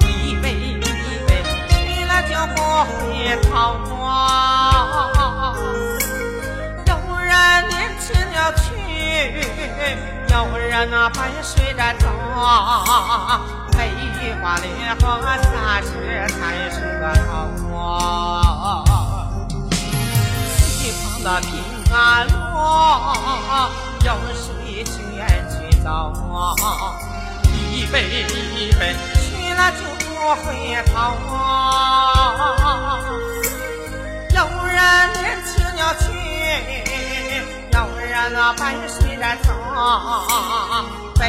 一杯一杯，喝了就不会头光。有人年轻了去，有人啊白睡着。梅花、莲花、三时才是个头光。西方的平安路，有谁情愿去走？一杯一杯去了就不回头。有人年轻了去，有人那白睡着走。悲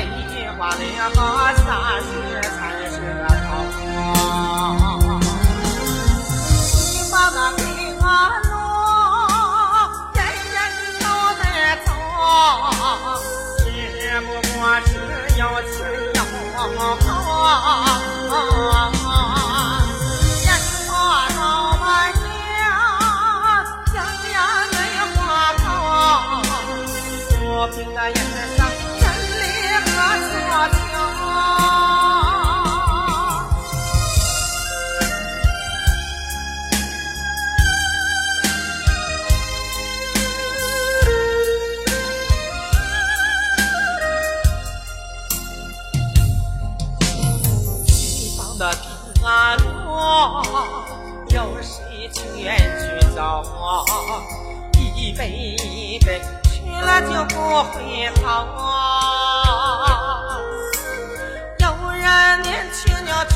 花莲花三十才是个头。西方的平安路，人人都在走，只不过是有钱啊。平安路，有谁情愿去走？一杯一杯去了就不回头。有人年轻就去，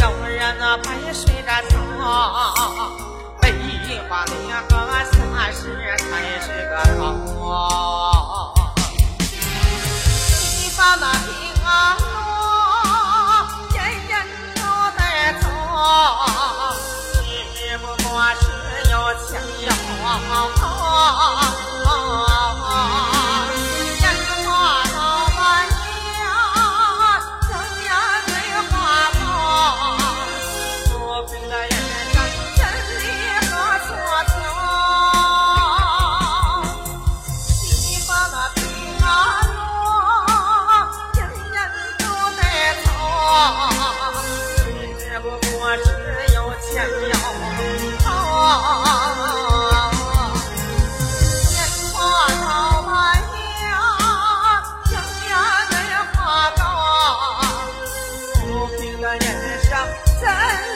有人那白睡着走。悲花莲花三十三。